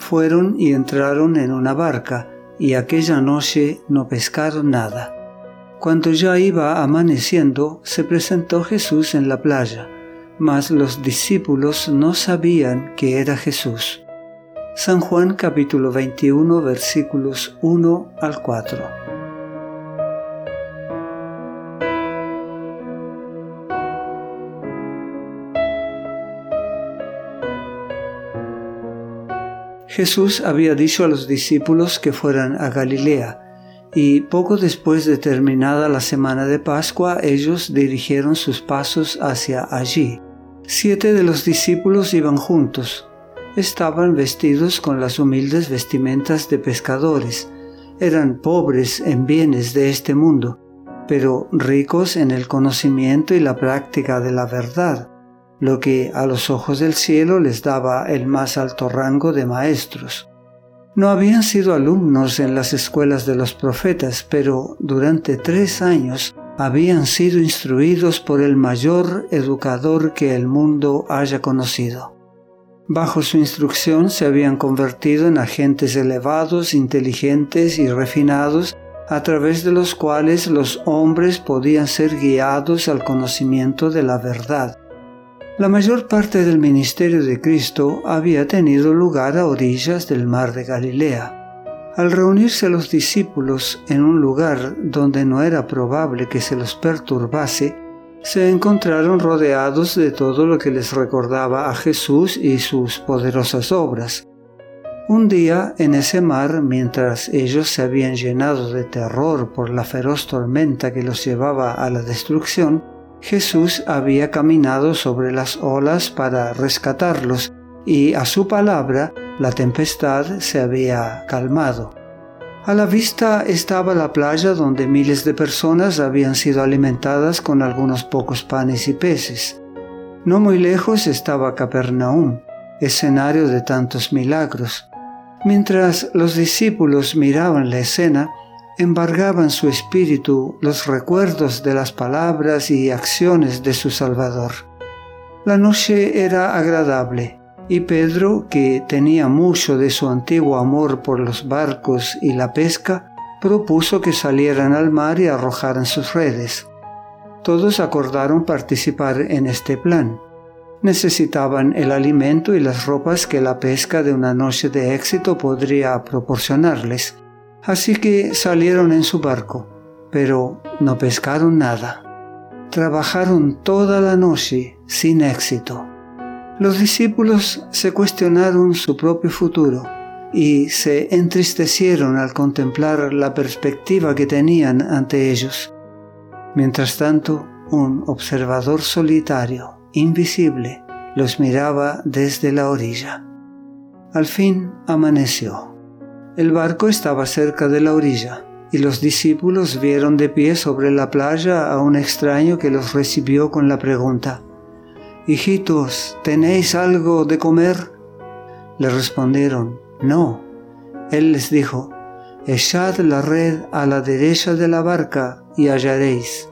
Fueron y entraron en una barca, y aquella noche no pescaron nada. Cuando ya iba amaneciendo, se presentó Jesús en la playa, mas los discípulos no sabían que era Jesús. San Juan capítulo 21 versículos 1 al 4. Jesús había dicho a los discípulos que fueran a Galilea, y poco después de terminada la semana de Pascua ellos dirigieron sus pasos hacia allí. Siete de los discípulos iban juntos. Estaban vestidos con las humildes vestimentas de pescadores. Eran pobres en bienes de este mundo, pero ricos en el conocimiento y la práctica de la verdad lo que a los ojos del cielo les daba el más alto rango de maestros. No habían sido alumnos en las escuelas de los profetas, pero durante tres años habían sido instruidos por el mayor educador que el mundo haya conocido. Bajo su instrucción se habían convertido en agentes elevados, inteligentes y refinados, a través de los cuales los hombres podían ser guiados al conocimiento de la verdad. La mayor parte del ministerio de Cristo había tenido lugar a orillas del mar de Galilea. Al reunirse los discípulos en un lugar donde no era probable que se los perturbase, se encontraron rodeados de todo lo que les recordaba a Jesús y sus poderosas obras. Un día en ese mar, mientras ellos se habían llenado de terror por la feroz tormenta que los llevaba a la destrucción, Jesús había caminado sobre las olas para rescatarlos y a su palabra la tempestad se había calmado. A la vista estaba la playa donde miles de personas habían sido alimentadas con algunos pocos panes y peces. No muy lejos estaba Capernaum, escenario de tantos milagros. Mientras los discípulos miraban la escena, embargaban su espíritu los recuerdos de las palabras y acciones de su Salvador. La noche era agradable y Pedro, que tenía mucho de su antiguo amor por los barcos y la pesca, propuso que salieran al mar y arrojaran sus redes. Todos acordaron participar en este plan. Necesitaban el alimento y las ropas que la pesca de una noche de éxito podría proporcionarles Así que salieron en su barco, pero no pescaron nada. Trabajaron toda la noche sin éxito. Los discípulos se cuestionaron su propio futuro y se entristecieron al contemplar la perspectiva que tenían ante ellos. Mientras tanto, un observador solitario, invisible, los miraba desde la orilla. Al fin amaneció. El barco estaba cerca de la orilla, y los discípulos vieron de pie sobre la playa a un extraño que los recibió con la pregunta, Hijitos, ¿tenéis algo de comer? Le respondieron, No. Él les dijo, Echad la red a la derecha de la barca y hallaréis.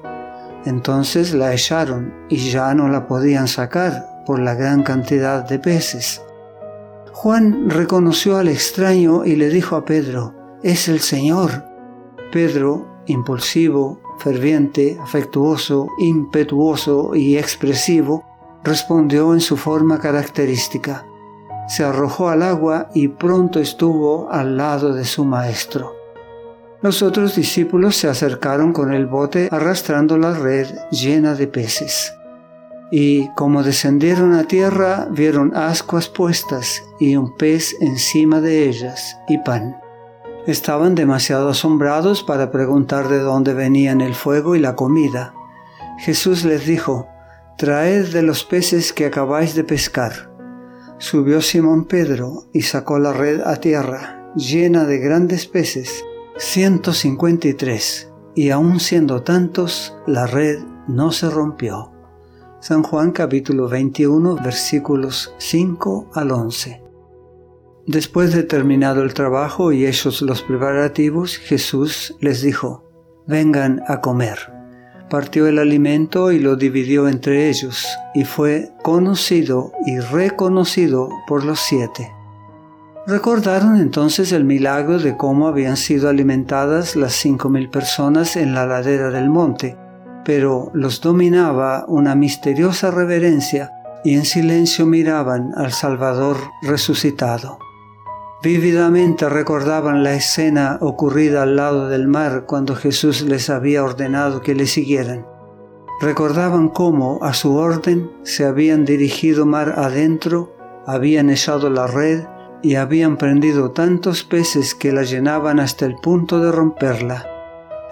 Entonces la echaron y ya no la podían sacar por la gran cantidad de peces. Juan reconoció al extraño y le dijo a Pedro, es el Señor. Pedro, impulsivo, ferviente, afectuoso, impetuoso y expresivo, respondió en su forma característica. Se arrojó al agua y pronto estuvo al lado de su maestro. Los otros discípulos se acercaron con el bote arrastrando la red llena de peces y como descendieron a tierra vieron ascuas puestas y un pez encima de ellas y pan. Estaban demasiado asombrados para preguntar de dónde venían el fuego y la comida. Jesús les dijo, Traed de los peces que acabáis de pescar. Subió Simón Pedro y sacó la red a tierra, llena de grandes peces, 153, y aun siendo tantos, la red no se rompió. San Juan capítulo 21 versículos 5 al 11. Después de terminado el trabajo y hechos los preparativos, Jesús les dijo, vengan a comer. Partió el alimento y lo dividió entre ellos, y fue conocido y reconocido por los siete. Recordaron entonces el milagro de cómo habían sido alimentadas las cinco mil personas en la ladera del monte, pero los dominaba una misteriosa reverencia y en silencio miraban al Salvador resucitado. Vívidamente recordaban la escena ocurrida al lado del mar cuando Jesús les había ordenado que le siguieran. Recordaban cómo, a su orden, se habían dirigido mar adentro, habían echado la red y habían prendido tantos peces que la llenaban hasta el punto de romperla.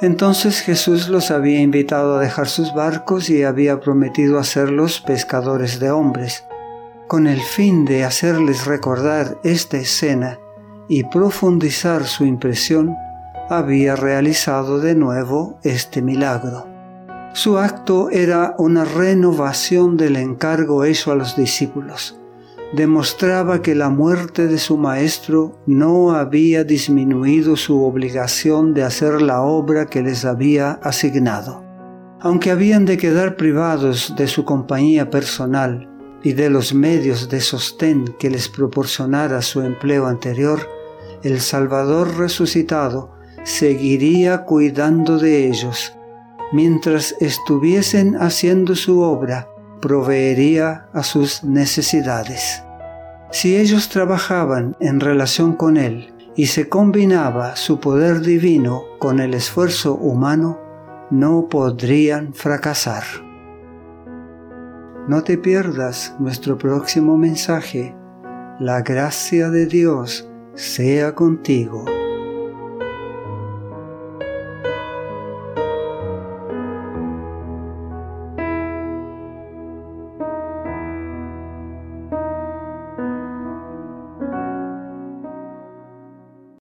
Entonces Jesús los había invitado a dejar sus barcos y había prometido hacerlos pescadores de hombres con el fin de hacerles recordar esta escena y profundizar su impresión, había realizado de nuevo este milagro. Su acto era una renovación del encargo hecho a los discípulos. Demostraba que la muerte de su maestro no había disminuido su obligación de hacer la obra que les había asignado. Aunque habían de quedar privados de su compañía personal, y de los medios de sostén que les proporcionara su empleo anterior, el Salvador resucitado seguiría cuidando de ellos. Mientras estuviesen haciendo su obra, proveería a sus necesidades. Si ellos trabajaban en relación con Él y se combinaba su poder divino con el esfuerzo humano, no podrían fracasar. No te pierdas nuestro próximo mensaje. La gracia de Dios sea contigo.